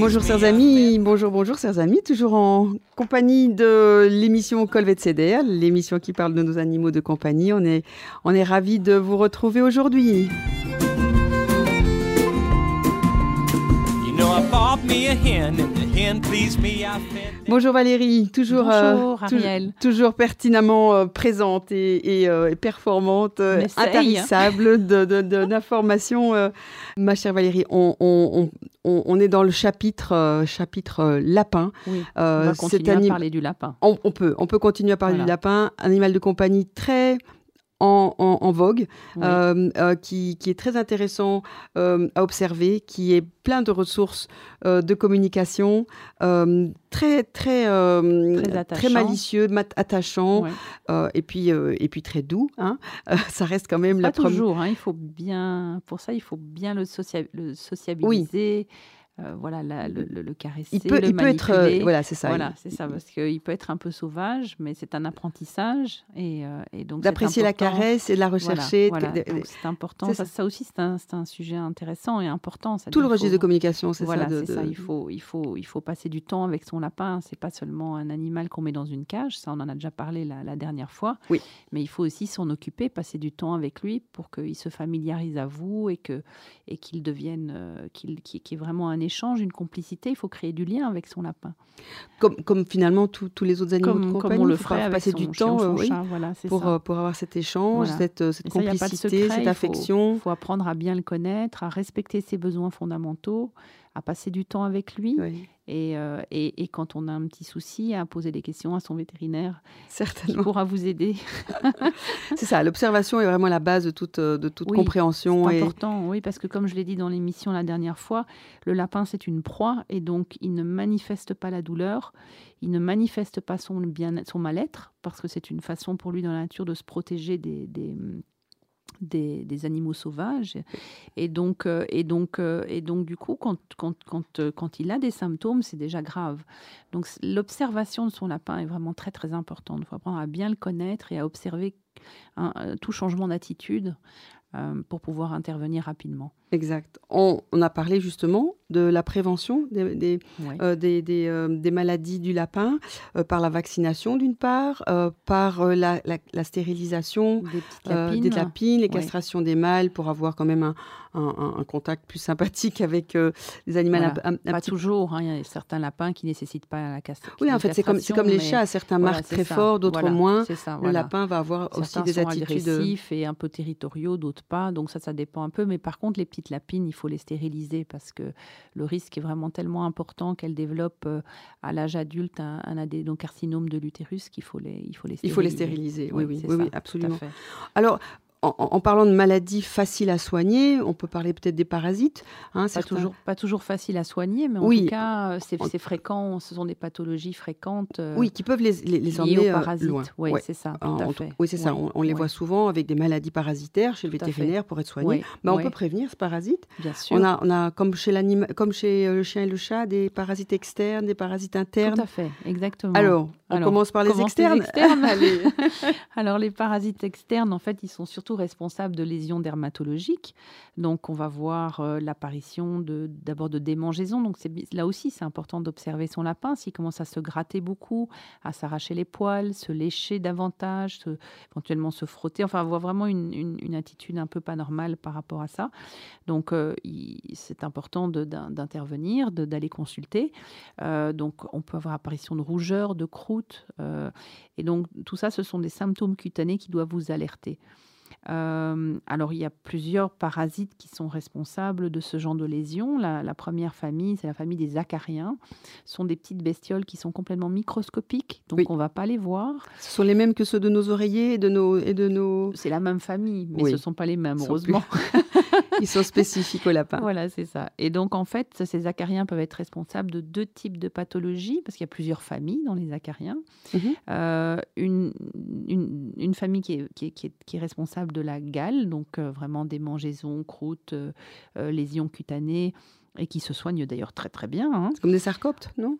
Bonjour chers amis, bonjour, bonjour chers amis, toujours en compagnie de l'émission Colvet CDR, l'émission qui parle de nos animaux de compagnie. On est, on est ravis de vous retrouver aujourd'hui. Bonjour Valérie, toujours, Bonjour, euh, Ariel. toujours pertinemment euh, présente et, et, euh, et performante, intarissable de- de- de- d'informations. euh. Ma chère Valérie, on, on- on- on- on est dans le chapitre, euh, chapitre lapin. Oui, Euh, on va continuer à parler du lapin. on, on peut, on peut continuer à parler Voilà. du lapin, animal de compagnie très en, en- en vogue, Oui. euh, euh, qui, qui est très intéressant euh, à observer, qui est plein de ressources de communication, très très Très malicieux, attachant, et puis et puis très doux. hein. Ça reste quand même Pas la toujours, hein, il faut bien, pour ça, il faut bien le, socia- le sociabiliser, euh, voilà, la- le, le- caresser, Il peut, le il peut être, euh, voilà, c'est ça. Voilà, c'est ça, parce qu'il peut être un peu sauvage, mais c'est un apprentissage. Et, euh, et donc D'apprécier la caresse et de la rechercher. voilà, c'est important. Ça, ça. ça aussi, c'est un, un sujet intéressant et important. tout le registre de communication, c'est Voilà, ça. de- Il faut, il, faut, il faut passer du temps avec son lapin. C'est pas seulement un animal qu'on met dans une cage. Ça, on en a déjà parlé la, la dernière fois. Oui. Mais il faut aussi s'en occuper, passer du temps avec lui pour qu'il se familiarise à vous et que et qu'il devienne, qu'il ait vraiment un échange, une complicité. Il faut créer du lien avec son lapin, Comme, comme finalement tous les autres animaux de comme, compagnie. comme on le ferait avec passer son du temps euh, oui, chat. Voilà, pour, ça. euh, pour avoir cet échange, Voilà. cette, euh, cette ça, de complicité, secret, cette affection. Il faut apprendre à bien le connaître, à respecter ses besoins fondamentaux, à passer du temps avec lui. Oui, Et, euh, et, et quand on a un petit souci, à poser des questions à son vétérinaire qui certainement. pourra vous aider. C'est ça, l'observation est vraiment la base de toute, euh, de toute Oui, compréhension. C'est Et... important, oui, parce que comme je l'ai dit dans l'émission la dernière fois, le lapin c'est une proie et donc il ne manifeste pas la douleur, il ne manifeste pas son, bien, son mal-être parce que c'est une façon pour lui dans la nature de se protéger des, des, des, des animaux sauvages. Et donc, euh, et donc, euh, et donc du coup, quand, quand, quand, euh, quand il a des symptômes, c'est déjà grave. Donc l'observation de son lapin est vraiment très très importante. Il faut apprendre à bien le connaître et à observer tout changement d'attitude pour pouvoir intervenir rapidement. Exact. On, on a parlé justement de la prévention des, euh, des, des, euh, maladies du lapin euh, par la vaccination d'une part, par la, la- la stérilisation des lapines. des lapines, les castrations des mâles pour avoir quand même un, un- un- un contact plus sympathique avec des animaux Voilà. un, Pas petit toujours. hein, Il y a certains lapins qui nécessitent pas la castration. Oui, en fait, c'est comme, les chats. Certains Voilà, marquent très ça. fort, d'autres Voilà, moins. Ça. Le lapin va avoir aussi des sont attitudes. agressifs et un peu territoriaux, d'autres pas. Donc ça, ça dépend un peu. Mais par contre, les petites lapines, il faut les stériliser parce que le risque est vraiment tellement important qu'elles développent euh, à l'âge adulte un, un adénocarcinome de l'utérus qu'il faut les, il faut les Il stériliser. faut les stériliser, oui, oui, oui, oui, à absolument. Alors, en, en parlant de maladies faciles à soigner, on peut parler peut-être des parasites. hein, Pas certains- toujours, pas toujours facile à soigner, mais en Oui. tout cas, euh, c'est En- c'est fréquent. Ce sont des pathologies fréquentes. euh, Oui, qui peuvent les, les, emmener aux euh, parasites. loin. Oui, Ouais. c'est ça. Tout à fait. oui, c'est ça. On, on les ouais. voit souvent avec des maladies parasitaires chez le Tout vétérinaire pour être soignés. Ouais, Mais on ouais. peut prévenir ce parasite. Bien sûr. On a, on a comme chez comme chez le chien et le chat, des parasites externes, des parasites internes. Tout à fait, exactement. Alors, on Alors, commence par les commence les externes. Allez. Alors, les parasites externes, en fait, ils sont surtout responsables de lésions dermatologiques. Donc, on va voir euh, l'apparition de- d'abord de, démangeaisons. Donc, là aussi, c'est important d'observer son lapin. S'il commence à se gratter beaucoup, à s'arracher les poils, se lécher davantage, se- éventuellement se frotter, enfin, avoir vraiment une, une- une attitude un peu pas normale par rapport à ça. Donc, euh, c'est important d'intervenir, d'aller consulter. Euh, donc, on peut avoir apparition de rougeur, de croûte. Euh, et donc, tout ça, ce sont des symptômes cutanés qui doivent vous alerter. Euh, alors, il y a plusieurs parasites qui sont responsables de ce genre de lésions. La, la première famille, c'est la famille des acariens. Ce sont des petites bestioles qui sont complètement microscopiques, donc Oui. on ne va pas les voir. Ce sont les mêmes que ceux de nos oreillers et de nos, et de nos... C'est la même famille, mais Oui. ce ne sont pas les mêmes, heureusement. Ils sont spécifiques au lapin. Voilà, c'est ça. Et donc, en fait, ces acariens peuvent être responsables de deux types de pathologies, parce qu'il y a plusieurs familles dans les acariens. Mhm. Euh, une, une, une famille qui est, qui, est, qui, est, qui est responsable de la gale, donc euh, vraiment des mangeaisons, croûtes, euh, lésions cutanées, et qui se soignent d'ailleurs très très bien. hein. C'est comme des sarcoptes, non?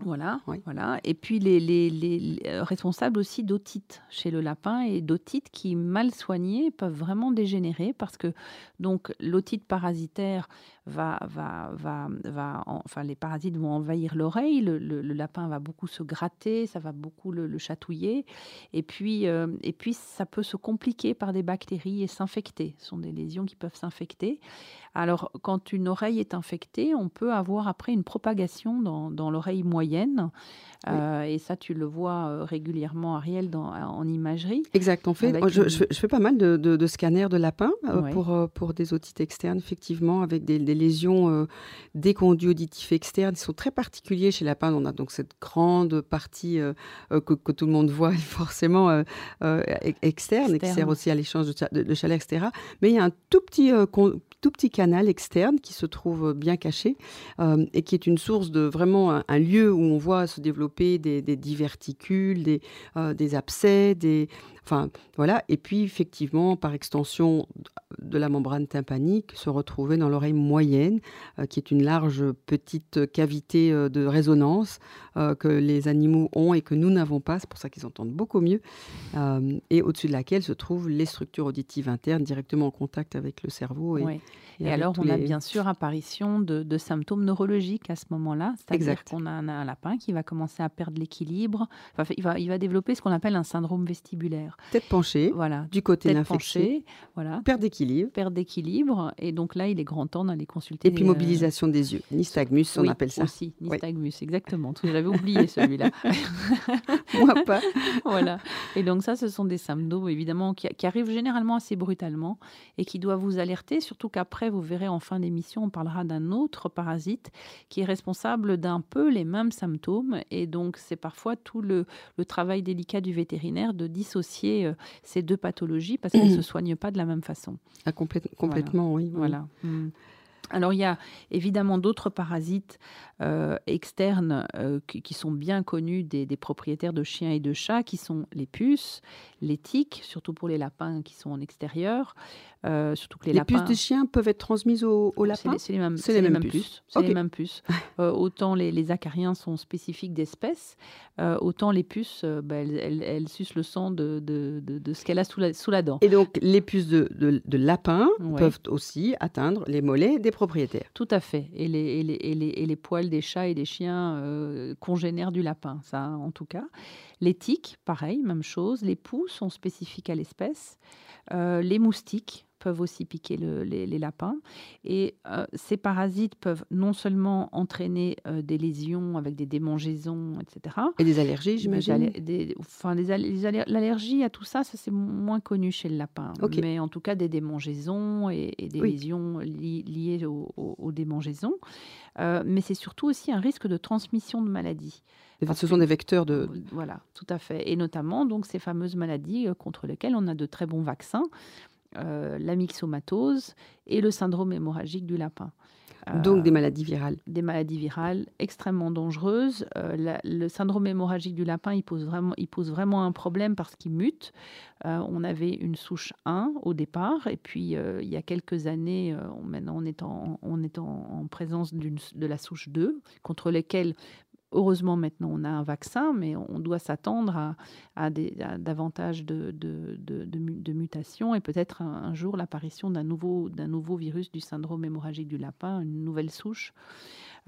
Voilà, Oui. voilà. Et puis les, les, les- les, euh, responsables aussi d'otite chez le lapin et d'otite qui, mal soignés, peuvent vraiment dégénérer parce que donc l'otite parasitaire va, va, va, va enfin les parasites vont envahir l'oreille, le, lapin va beaucoup se gratter, ça va beaucoup le, chatouiller, et puis, et puis ça peut se compliquer par des bactéries et s'infecter. Ce sont des lésions qui peuvent s'infecter. Alors, quand une oreille est infectée, on peut avoir après une propagation dans, l'oreille moyenne. Euh, et ça, tu le vois euh, régulièrement, Ariel, dans, en imagerie. Exact. En fait, je, fais, pas mal de, scanners de lapins euh, pour, pour des otites externes, effectivement, avec des, lésions des conduits auditifs externes. Ils sont très particuliers chez lapins. On a donc cette grande partie que, tout le monde voit forcément externe, et qui sert aussi à l'échange de, de, chaleur, etc. Mais il y a un tout petit tout petit canal externe qui se trouve bien caché euh, et qui est une source de vraiment un, lieu où on voit se développer des, diverticules, des, euh, des abcès, Enfin, voilà. Et puis, effectivement, par extension de la membrane tympanique, se retrouver dans l'oreille moyenne, euh, qui est une large petite cavité euh, de résonance euh, que les animaux ont et que nous n'avons pas. C'est pour ça qu'ils entendent beaucoup mieux. et au-dessus de laquelle se trouvent les structures auditives internes directement en contact avec le cerveau. Et, alors, on a bien sûr apparition de, symptômes neurologiques à ce moment-là. C'est-à-dire qu'on a un, lapin qui va commencer à perdre l'équilibre. Enfin, il, va, il va développer ce qu'on appelle un syndrome vestibulaire. Tête penchée, voilà. du côté Tête penchée, voilà. Perte d'équilibre. Perte d'équilibre. Et donc là, il est grand temps d'aller consulter. Et puis mobilisation des yeux. Nystagmus, on appelle ça. aussi, nystagmus, exactement. J'avais oublié celui-là. Moi pas. voilà. Et donc ça, ce sont des symptômes, évidemment, qui, arrivent généralement assez brutalement et qui doivent vous alerter, surtout qu'après, vous verrez en fin d'émission, on parlera d'un autre parasite qui est responsable d'un peu les mêmes symptômes. Et donc, c'est parfois tout le, le travail délicat du vétérinaire de dissocier euh, ces deux pathologies parce qu'elles ne se soignent pas de la même façon. Ah, complètement, oui. Voilà. Mm. Alors il y a évidemment d'autres parasites euh, externes euh, qui, sont bien connus des, propriétaires de chiens et de chats, qui sont les puces, les tiques, surtout pour les lapins qui sont en extérieur. Euh, surtout que les, puces de chiens peuvent être transmises aux, lapins C'est les, mêmes, les, mêmes puces. C'est les mêmes puces. autant les, acariens sont spécifiques d'espèces, autant les puces, bah, elles, sucent le sang de, de, ce qu'elle a sous la, sous la, dent. Et donc les puces de, lapins peuvent aussi atteindre les mollets des propriétaires. Tout à fait. Et les, et et et poils des chats et des chiens euh, congénèrent du lapin, ça en tout cas. Les tiques, pareil, même chose. Les poux sont spécifiques à l'espèce. Euh, les moustiques, peuvent aussi piquer les, lapins. Et euh, ces parasites peuvent non seulement entraîner euh, des lésions avec des démangeaisons, etc. Et des allergies, j'imagine Enfin, l'allergie à tout ça, ça c'est moins connu chez le lapin. Mais en tout cas, des démangeaisons et, des lésions liées aux, démangeaisons. Euh, mais c'est surtout aussi un risque de transmission de maladies. Ce sont des vecteurs de... Voilà, tout à fait. Et notamment donc ces fameuses maladies contre lesquelles on a de très bons vaccins. Euh, la myxomatose et le syndrome hémorragique du lapin. Donc des euh, maladies virales. Des maladies virales extrêmement dangereuses. Euh, le syndrome hémorragique du lapin, il pose vraiment, il pose vraiment un problème parce qu'il mute. on avait une souche 1 au départ, et puis il y a quelques années, maintenant on est en, on est en, présence de la souche 2, contre lesquelles Heureusement, maintenant, on a un vaccin, mais on doit s'attendre à, davantage de, mutations et peut-être un, jour l'apparition d'un nouveau, nouveau virus du syndrome hémorragique du lapin, une nouvelle souche.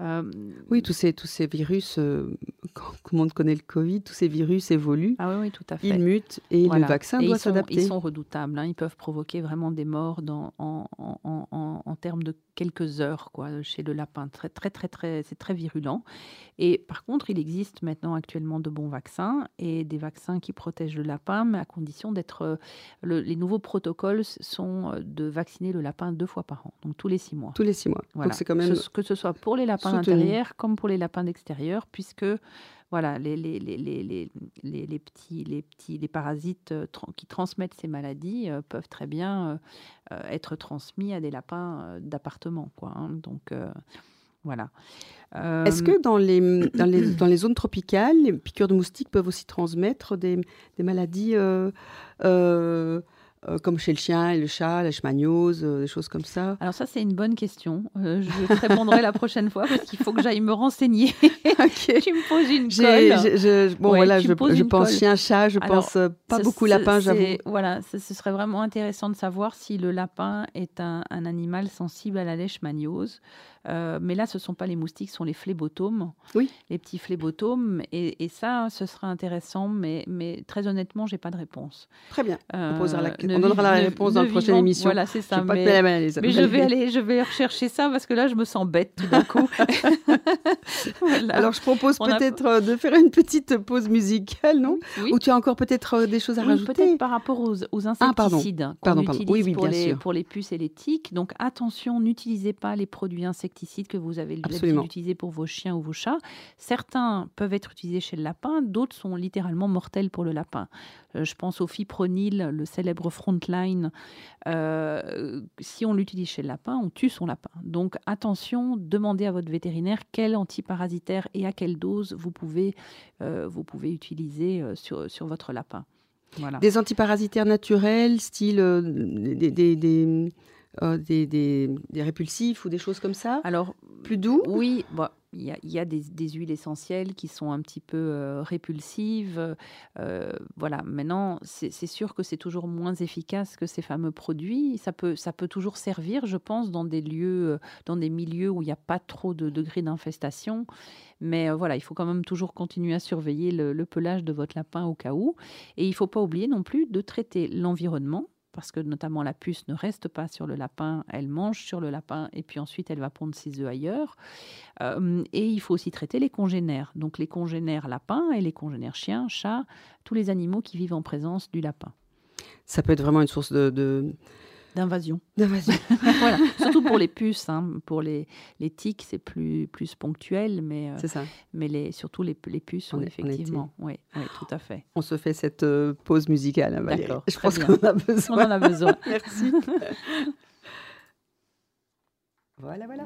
Euh, oui, tous ces, tous ces virus, euh, comme on connaît le Covid, tous ces virus évoluent. Ah oui, oui tout à fait. Ils mutent et le vaccin doit s'adapter. Ils sont redoutables. Hein. Ils peuvent provoquer vraiment des morts dans, en, en, en, en, termes de quelques heures quoi, chez le lapin. Très, très, très, très, c'est très virulent. Et par contre, il existe maintenant actuellement de bons vaccins et des vaccins qui protègent le lapin, mais à condition d'être. Euh, les nouveaux protocoles sont de vacciner le lapin deux fois par an, donc tous les six mois. Tous les six mois. Donc c'est quand même. que ce soit pour les lapins d'intérieur comme pour les lapins d'extérieur, puisque voilà, les, les, les, les, petits, les, petits, les parasites euh, qui transmettent ces maladies euh, peuvent très bien euh, être transmis à des lapins d'appartement. Quoi, hein. donc, voilà. Est-ce que dans les, dans, les, dans les zones tropicales, les piqûres de moustiques peuvent aussi transmettre des, des maladies euh, comme chez le chien et le chat, la schmagnose, euh, des choses comme ça Alors ça, c'est une bonne question. Euh, je te répondrai la prochaine fois parce qu'il faut que j'aille me renseigner. tu me poses une colle. bon, voilà, je, je pense chien, chat, je pense pas beaucoup lapin, j'avoue. Voilà, ce serait vraiment intéressant de savoir si le lapin est un, un animal sensible à la leishmaniose. Euh, mais là, ce ne sont pas les moustiques, ce sont les phlébotomes. Oui. Les petits phlébotomes. Et, et, ça, ce sera intéressant, mais, mais très honnêtement, je n'ai pas de réponse. Très bien. on, euh, la... on donnera la réponse dans la prochaine émission. Voilà, c'est ça. mais, mais je vais aller, je vais rechercher ça parce que là, je me sens bête tout d'un coup. Alors, je propose peut-être euh, de faire une petite pause musicale, non? Ou tu as encore peut-être des choses à rajouter? Peut-être par rapport aux, aux ah, insecticides qu'on utilise pour, les, pour les puces et les tiques. Donc, attention, n'utilisez pas les produits insecticides que vous avez l'habitude d'utiliser pour vos chiens ou vos chats. Certains peuvent être utilisés chez le lapin, d'autres sont littéralement mortels pour le lapin. Euh, je pense au fipronil, le célèbre frontline. Euh, si on l'utilise chez le lapin, on tue son lapin. Donc attention, demandez à votre vétérinaire quel antiparasitaire et à quelle dose vous pouvez, euh, vous pouvez utiliser sur, sur votre lapin. Voilà. Des antiparasitaires naturels, style des, des euh, des, des, répulsifs ou des choses comme ça Alors, plus doux? Oui, bah, il y a, y a des, des, huiles essentielles qui sont un petit peu euh, répulsives. Euh, voilà, maintenant, c'est sûr que c'est toujours moins efficace que ces fameux produits. Ça peut, ça peut toujours servir, je pense, dans des lieux, dans des milieux où il n'y a pas trop de degrés d'infestation. Mais voilà, il faut quand même toujours continuer à surveiller le, le pelage de votre lapin au cas où. Et il ne faut pas oublier non plus de traiter l'environnement parce que notamment la puce ne reste pas sur le lapin, elle mange sur le lapin et puis ensuite elle va pondre ses œufs ailleurs. Euh, et il faut aussi traiter les congénères, donc les congénères lapins et les congénères chiens, chats, tous les animaux qui vivent en présence du lapin. Ça peut être vraiment une source de D'invasion. D'invasion. voilà. Surtout pour les puces. Hein. Pour les, les tiques, c'est plus, plus ponctuel, mais, euh, ça. mais les, surtout les, les puces, on effectivement. Oui, oui, tout à fait. On se fait cette euh, pause musicale, hein, D'accord. Je pense qu'on a besoin. On en a besoin. Merci. voilà, voilà.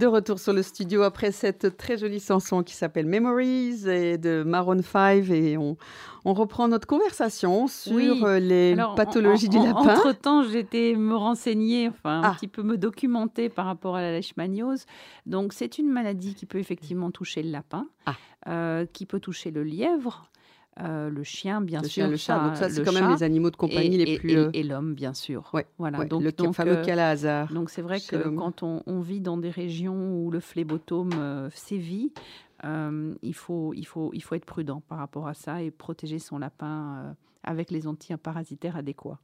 De retour sur le studio après cette très jolie chanson qui s'appelle Memories et de Maroon 5 et on, on reprend notre conversation sur euh, les pathologies du lapin. Entre-temps, j'étais me renseigner, enfin un ah. petit peu me documenter par rapport à la leishmaniose. Donc c'est une maladie qui peut effectivement toucher le lapin, ah. euh, qui peut toucher le lièvre, euh, le chien, bien sûr. le chat. Donc ça, c'est quand même les animaux de compagnie les plus. Et, et, l'homme, bien sûr. Ouais, voilà. donc, le fameux euh, calazar. Donc c'est vrai que quand on, vit dans des régions où le phlébotome euh, sévit, il, faut, il, faut, il faut être prudent par rapport à ça et protéger son lapin avec les antiparasitaires adéquats.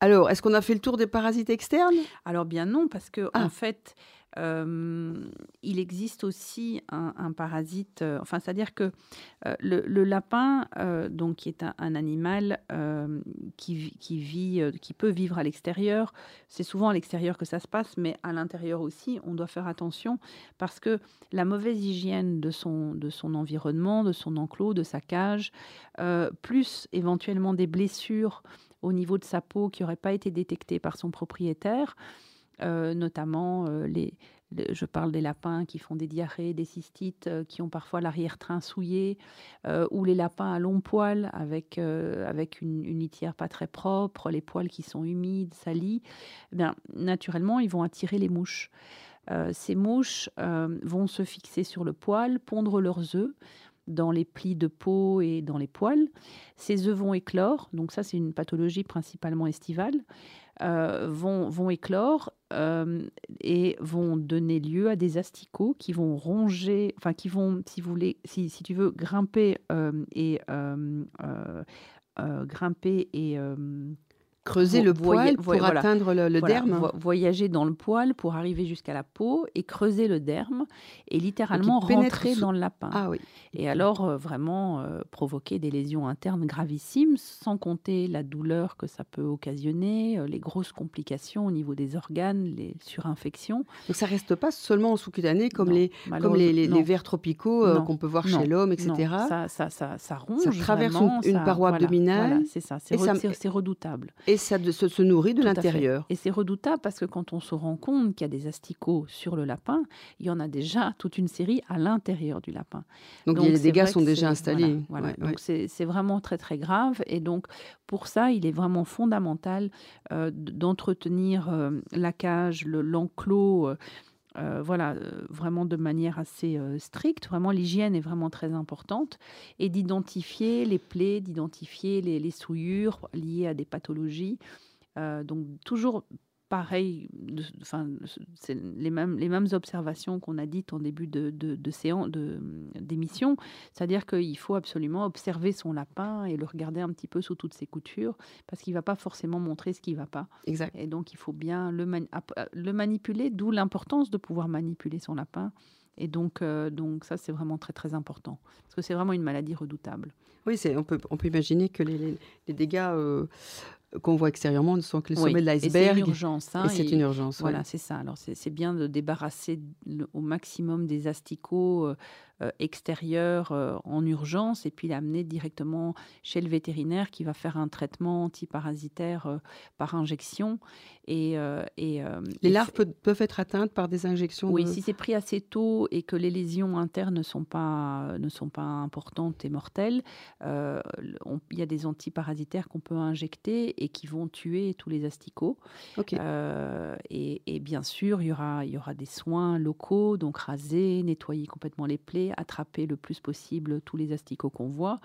Alors, est-ce qu'on a fait le tour des parasites externes? Alors bien non, parce que Ah. en fait, euh, il existe aussi un, parasite. euh, enfin, c'est-à-dire que euh, le, lapin, euh, donc qui est un, animal euh, qui, vi- qui vit, euh, qui peut vivre à l'extérieur. C'est souvent à l'extérieur que ça se passe, mais à l'intérieur aussi, on doit faire attention parce que la mauvaise hygiène de son, environnement, de son enclos, de sa cage, euh, plus éventuellement des blessures au niveau de sa peau qui n'auraient pas été détectées par son propriétaire, euh, notamment euh, les, je parle des lapins qui font des diarrhées, des cystites, euh, qui ont parfois l'arrière-train souillé, ou les lapins à longs poils avec, avec une, une litière pas très propre, les poils qui sont humides, salis. Eh bien, naturellement, ils vont attirer les mouches. Ces mouches vont se fixer sur le poil, pondre leurs œufs dans les plis de peau et dans les poils. Ces œufs vont éclore, donc ça c'est une pathologie principalement estivale, vont, vont éclore euh, et vont donner lieu à des asticots qui vont ronger, enfin qui vont, si vous voulez, si, si tu veux, grimper euh, et euh, grimper et Creuser le poil pour voilà. atteindre le, le voilà, derme. vo- voyager dans le poil pour arriver jusqu'à la peau et creuser le derme et littéralement rentrer sous- dans le lapin. Ah oui. Et alors euh, vraiment euh, provoquer des lésions internes gravissimes, sans compter la douleur que ça peut occasionner, euh, les grosses complications au niveau des organes, les surinfections. Donc ça reste pas seulement en sous-cutané comme Non, les comme les, les- les non. vers tropicaux qu'on peut voir Non. chez l'homme, Non, etc. ça, ça, ça, ça ronge. traverse une- vraiment, une ça- paroi voilà, abdominale, c'est ça, c'est ça- re- redoutable. Et ça de- se, se nourrit de l'intérieur. Et c'est redoutable parce que quand on se rend compte qu'il y a des asticots sur le lapin, il y en a déjà toute une série à l'intérieur du lapin. Donc, Donc, les dégâts sont déjà installés. Voilà, voilà. Ouais, Donc ouais. c'est vraiment très très grave. Et donc pour ça, il est vraiment fondamental euh, d'entretenir euh, la cage, le- l'enclos. euh, euh, voilà, euh, vraiment de manière assez euh, stricte. Vraiment, l'hygiène est vraiment très importante. Et d'identifier les plaies, d'identifier les, les souillures liées à des pathologies. Donc, toujours pareil, enfin, c'est les mêmes, les mêmes observations qu'on a dites en début de, de, de séance, de- d'émission. C'est-à-dire qu'il faut absolument observer son lapin et le regarder un petit peu sous toutes ses coutures, parce qu'il ne va pas forcément montrer ce qui ne va pas. Exact. Et donc, il faut bien le, mani- le manipuler, d'où l'importance de pouvoir manipuler son lapin. Et donc, euh, donc ça, c'est vraiment très, très important. Parce que c'est vraiment une maladie redoutable. Oui, c'est, on, peut, on peut imaginer que les, les- les dégâts euh, qu'on voit extérieurement ne sont que le Oui, sommet de Et c'est l'iceberg. une urgence. hein, Et c'est et- une urgence. Voilà, ouais. c'est ça. Alors, c'est bien de débarrasser au maximum des asticots euh, euh, extérieurs euh, en urgence et puis l'amener directement chez le vétérinaire qui va faire un traitement antiparasitaire euh, par injection. Et, et, Les larves peuvent être atteintes par des injections Oui, de... si c'est pris assez tôt et que les lésions internes ne sont pas, ne sont pas importantes et mortelles, il y a des antiparasitaires qu'on peut injecter et qui vont tuer tous les asticots. Euh, et, et bien sûr, il y, aura, il y aura des soins locaux, donc raser, nettoyer complètement les plaies, attraper le plus possible tous les asticots qu'on voit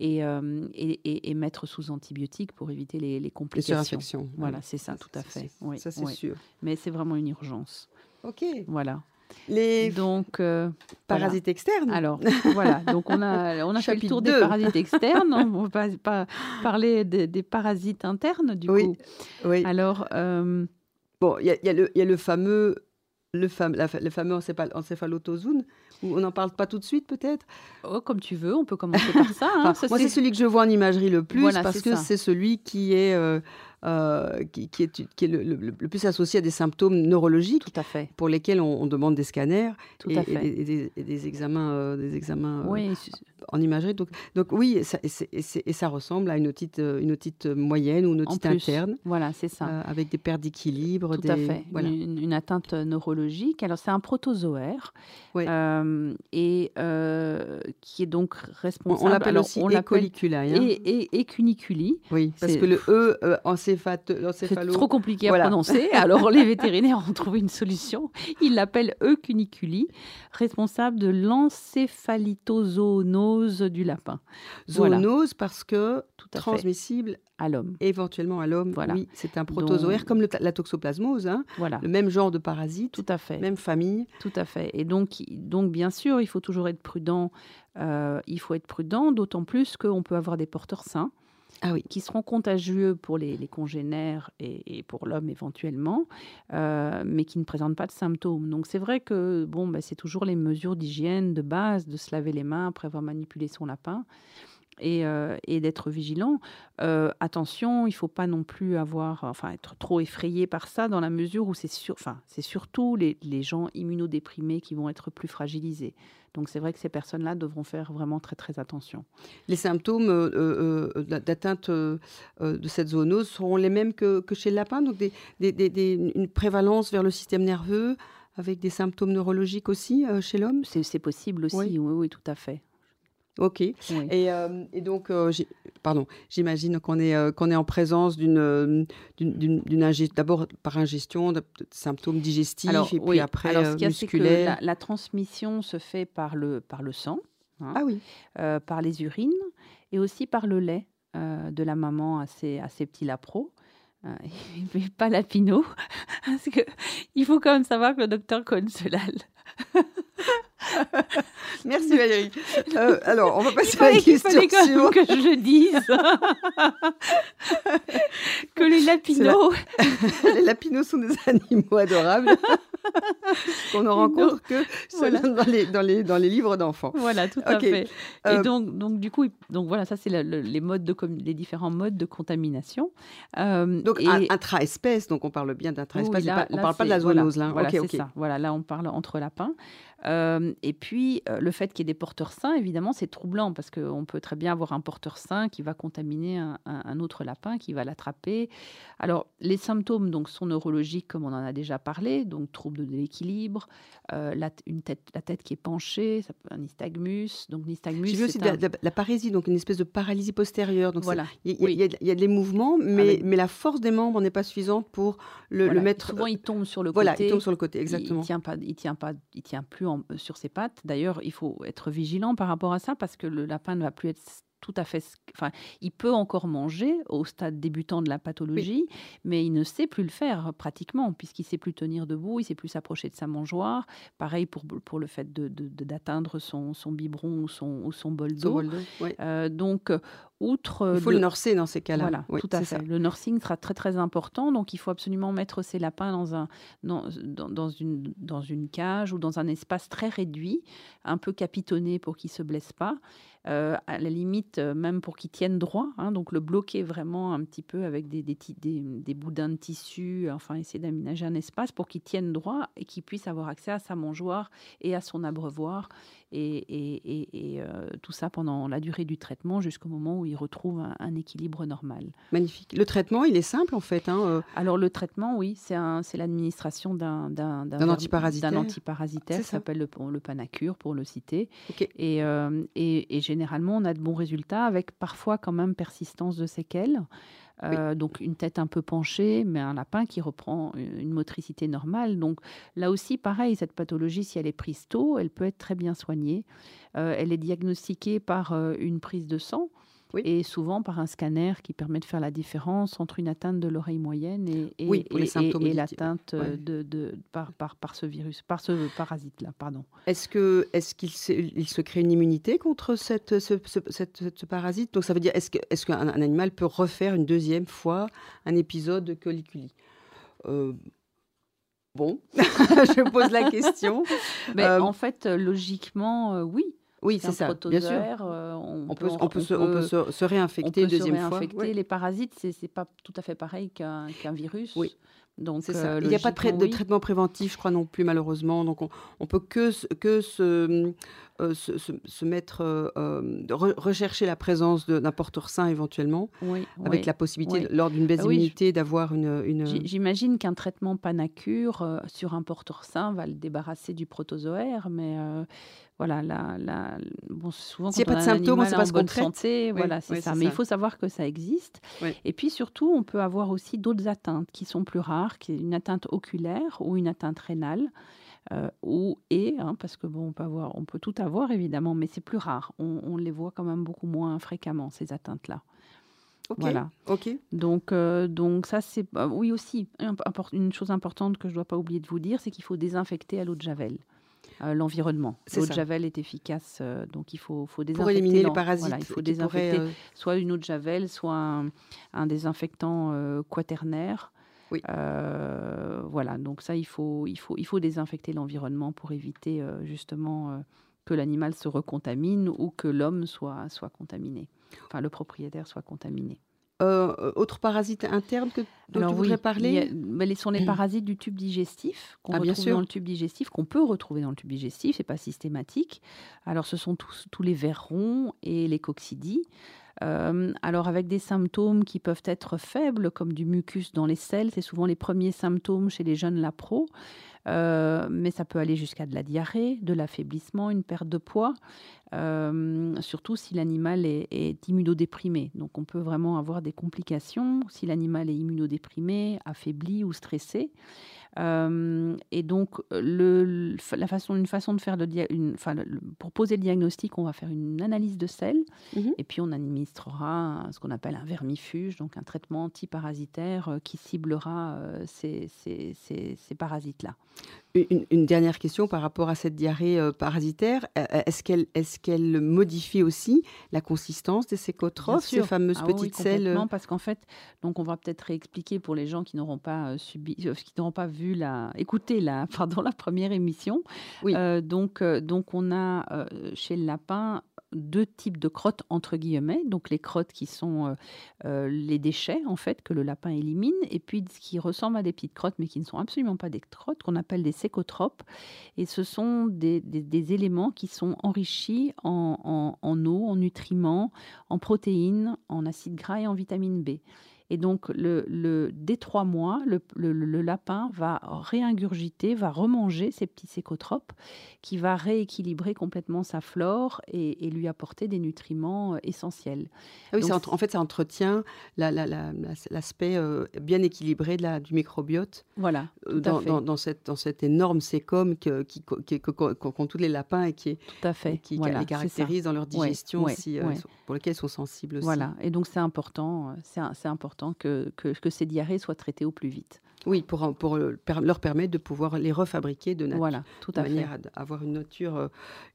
et, euh, et, et- et mettre sous antibiotiques pour éviter les, les Les complications. surinfections. Voilà, c'est ça, tout à fait. c'est- Oui, ça, c'est oui. sûr. Mais c'est vraiment une urgence. Ok. Voilà. Les Donc, euh, parasites externes alors, voilà. Donc, on a, on a fait le tour des 2. parasites externes. On va pas, parler des, des parasites internes, du Oui. coup. Oui. Alors, euh, Bon, il y, a- y le- il y a le fameux, le, fam- la le fameux encéphal- encéphalotozone, où on n'en parle pas tout de suite peut-être. oh, comme tu veux, on peut commencer par ça. hein. Enfin, moi, c'est celui que je vois en imagerie le plus, Voilà, parce que c'est celui qui est, euh, euh, qui, qui est, qui est le, le- le plus associé à des symptômes neurologiques Tout à fait. pour lesquels on, on demande des scanners Tout et, à et fait. des, et des- et des examens, euh, des examens euh, Oui, en imagerie. Donc, donc oui, et ça, et c'est- c'est- ressemble à une otite, une otite moyenne ou une en otite interne, Voilà, c'est ça. avec des pertes d'équilibre. Tout des, à fait. Voilà. Une, une atteinte neurologique. Alors, c'est un protozoaire Oui. et qui est donc On, responsable. on l'appelle aussi on hein. et, et cuniculi. Oui, parce c'est- que le E euh, encéphato- C'est trop compliqué à Voilà. prononcer. Alors, les vétérinaires ont trouvé une solution. Ils l'appellent Eucuniculi, responsable de l'encéphalitozoonose du lapin. Voilà. Zoonose parce que Tout à fait. transmissible À l'homme. éventuellement à l'homme. Voilà. Oui, c'est un protozoaire Donc- comme le la toxoplasmose, hein, Voilà. le même genre de parasite, Tout à fait. même famille. Tout à fait. Et donc, donc bien sûr, il faut toujours être prudent. Euh, il faut être prudent, d'autant plus qu'on peut avoir des porteurs sains ah oui. qui seront contagieux pour les, congénères et, pour l'homme éventuellement, euh, mais qui ne présentent pas de symptômes. Donc c'est vrai que bon, bah, c'est toujours les mesures d'hygiène de base, de se laver les mains après avoir manipulé son lapin et, euh, et d'être vigilant. Euh, attention, il ne faut pas non plus avoir, enfin, être trop effrayé par ça, dans la mesure où c'est sur, enfin, c'est surtout les, les, gens immunodéprimés qui vont être plus fragilisés. Donc c'est vrai que ces personnes-là devront faire vraiment très très attention. Les symptômes euh, d'atteinte de cette zoonose seront les mêmes que, que chez le lapin, donc des, des, des, une prévalence vers le système nerveux avec des symptômes neurologiques aussi chez l'homme? C'est possible aussi, oui, oui, oui, tout à fait. Ok. Et, euh, et, donc, euh, pardon, j'imagine qu'on est, euh, qu'on est en présence d'une, d'une, d'abord par ingestion de, symptômes digestifs et puis après Alors, ce musculaires. Que la, transmission se fait par le, par le sang, hein, ah oui. par les urines et aussi par le lait de la maman à ses, à ses petits lapros. mais pas la pinot, parce que il faut quand même savoir que le docteur Conselal Merci Valérie. Euh, alors, on va passer à la question il fallait que je dise que les lapinos... les lapinos sont des animaux adorables qu'on ne rencontre que dans, les, dans, les, dans les livres d'enfants. Voilà, tout à fait. Et euh, donc, donc, du coup, donc voilà, ça, c'est les, modes de, les différents modes de contamination. Euh, donc, intra-espèce, donc on parle bien d'intra-espèce, on ne parle pas de la zoonose. Voilà, là. Voilà, ça. Voilà, là, on parle entre lapins. Et puis, le fait qu'il y ait des porteurs sains, évidemment, c'est troublant parce qu'on peut très bien avoir un porteur sain qui va contaminer un, autre lapin, qui va l'attraper. Alors, les symptômes donc, sont neurologiques, comme on en a déjà parlé, donc troubles de l'équilibre, euh, la, une tête, la tête qui est penchée, ça peut, un nystagmus. Donc, nystagmus J'ai vu aussi la, parésie, donc une espèce de paralysie postérieure. Donc voilà. Il y, a des mouvements, mais, mais la force des membres n'est pas suffisante pour le, mettre. Souvent, il tombe sur le côté. Voilà, il tombe sur le côté, exactement. Il ne tient pas, il tient pas, il tient plus euh, sur ses pattes. D'ailleurs, il faut être vigilant par rapport à ça parce que le lapin ne va plus être tout à fait. Enfin, il peut encore manger au stade débutant de la pathologie, mais il ne sait plus le faire pratiquement, puisqu'il sait plus tenir debout, il sait plus s'approcher de sa mangeoire. Pareil pour, pour le fait d'atteindre de, de, son, son biberon ou son, ou son bol d'eau. Euh, donc, outre. Il faut le nurser dans ces cas-là. Voilà, tout à fait. Le nursing sera très très important, donc il faut absolument mettre ces lapins dans, un, dans, dans, une, dans une cage ou dans un espace très réduit, un peu capitonné pour qu'ils ne se blessent pas. Euh, à la limite, euh, même pour qu'ils tiennent droit. Hein, donc le bloquer vraiment un petit peu avec des, des, des, boudins de tissu, enfin essayer d'aménager un espace pour qu'ils tiennent droit et qu'ils puissent avoir accès à sa mangeoire et à son abreuvoir. Et, et, et, euh, tout ça pendant la durée du traitement jusqu'au moment où il retrouve un, équilibre normal. Magnifique. Le traitement, il est simple en fait. Hein, Alors le traitement, oui, c'est l'administration d'un antiparasitaire. antiparasitaire qui s'appelle le, le, Panacure pour le citer. Et, et, généralement, on a de bons résultats avec parfois quand même persistance de séquelles. Euh, donc une tête un peu penchée, mais un lapin qui reprend une motricité normale. Donc là aussi, pareil, cette pathologie, si elle est prise tôt, elle peut être très bien soignée. Euh, elle est diagnostiquée par euh, une prise de sang et souvent par un scanner qui permet de faire la différence entre une atteinte de l'oreille moyenne et, et, l'atteinte de, de, par, par, par, ce virus, par ce parasite-là. Pardon. Est-ce qu'il se, il se crée une immunité contre cette, ce, ce, parasite? Donc ça veut dire est-ce qu'un est qu'un animal peut refaire une deuxième fois un épisode de coliculi euh, Bon, je pose la question. Mais euh, en fait, logiquement, euh, oui. Oui, c'est ça, bien sûr. Euh, on, peut, on, peut, se, on peut se, réinfecter deuxième se réinfecter. fois. Les parasites, c'est n'est pas tout à fait pareil qu'un virus. Oui. Donc, ça. Euh, il n'y a pas de, traitement préventif, je crois non plus malheureusement. Donc on, on peut que que se, euh, se, mettre, euh, rechercher la présence d'un porteur sain éventuellement, avec la possibilité lors d'une baisse d'immunité d'avoir une, une... J'imagine qu'un traitement panacure sur un porteur sain va le débarrasser du protozoaire, mais voilà, la, la, bon, souvent S'il n'y a pas de symptômes, c'est pas ce qu'on santé, voilà, c'est ça. Mais il faut savoir que ça existe. Et puis surtout, on peut avoir aussi d'autres atteintes qui sont plus rares, qui est une atteinte oculaire ou une atteinte rénale. Euh, ou et, hein, parce que bon, on peut avoir, on peut tout avoir évidemment, mais c'est plus rare. On, les voit quand même beaucoup moins fréquemment ces atteintes-là. Voilà. Ok. Donc, euh, donc ça c'est oui aussi une chose importante que je ne dois pas oublier de vous dire, c'est qu'il faut désinfecter à l'eau de javel. l'environnement. L'eau de javel est efficace, donc il faut, faut désinfecter. Pour éliminer les parasites. il faut désinfecter soit une eau de javel, soit un, désinfectant quaternaire. Oui. voilà, donc ça, il faut, il faut, il faut désinfecter l'environnement pour éviter justement que l'animal se recontamine ou que l'homme soit, soit contaminé, enfin le propriétaire soit contaminé. Euh, autre parasite interne que, dont tu voudrais parler Ce sont les parasites du tube digestif qu'on ah, retrouve dans le tube digestif, qu'on peut retrouver dans le tube digestif, c'est pas systématique. Alors ce sont tous, tous les vers ronds et les coccidies. Euh, alors avec des symptômes qui peuvent être faibles, comme du mucus dans les selles, c'est souvent les premiers symptômes chez les jeunes lapros. Euh, mais ça peut aller jusqu'à de la diarrhée, de l'affaiblissement, une perte de poids, euh, surtout si l'animal est, est, immunodéprimé. Donc on peut vraiment avoir des complications si l'animal est immunodéprimé, affaibli ou stressé. Euh, et donc, le, la façon, une façon de faire le, une, enfin, pour poser le diagnostic, on va faire une analyse de sel mhm. et puis on administrera ce qu'on appelle un vermifuge, donc un traitement antiparasitaire euh, qui ciblera euh, ces, ces, ces, parasites-là. Une, dernière question par rapport à cette diarrhée parasitaire. Est-ce qu'elle est qu'elle modifie aussi la consistance des sécotrophes, ces fameuses ah petites oui, selles parce qu'en fait, donc on va peut-être réexpliquer pour les gens qui n'auront pas subi, qui n'auront pas vu la, écouté la, pardon, la première émission. Oui. Euh, donc, euh, donc, on a euh, chez le lapin deux types de crottes entre guillemets, donc les crottes qui sont les déchets en fait que le lapin élimine, et puis ce qui ressemble à des petites crottes mais qui ne sont absolument pas des crottes qu'on appelle des sécotropes, et ce sont des, éléments qui sont enrichis en, en, en eau, en nutriments, en protéines, en acides gras et en vitamine B. Et donc, le, le, dès trois mois, le, le, lapin va réingurgiter, va remanger ces petits sécotropes, qui va rééquilibrer complètement sa flore et, lui apporter des nutriments euh, essentiels. Ah oui, en fait, ça entretient l'aspect euh, bien équilibré de du microbiote. Voilà. Euh, dans, dans, dans, cette, dans cette énorme sécom qu'ont qui, qu'ont tous les lapins et qui, tout à fait. qui, les caractérise dans leur digestion aussi, pour lesquels ils sont sensibles aussi. Voilà. Et donc, c'est important, c'est important que, que, ces diarrhées soient traitées au plus vite. Oui, pour, pour leur permettre de pouvoir les refabriquer de, voilà, tout à manière à avoir une nature, euh,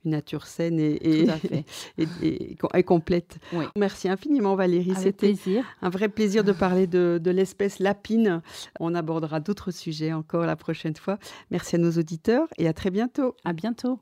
une nature saine et, et, complète. Merci infiniment Valérie, c'était un vrai plaisir de parler de, de l'espèce lapine. On abordera d'autres sujets encore la prochaine fois. Merci à nos auditeurs et à très bientôt. À bientôt.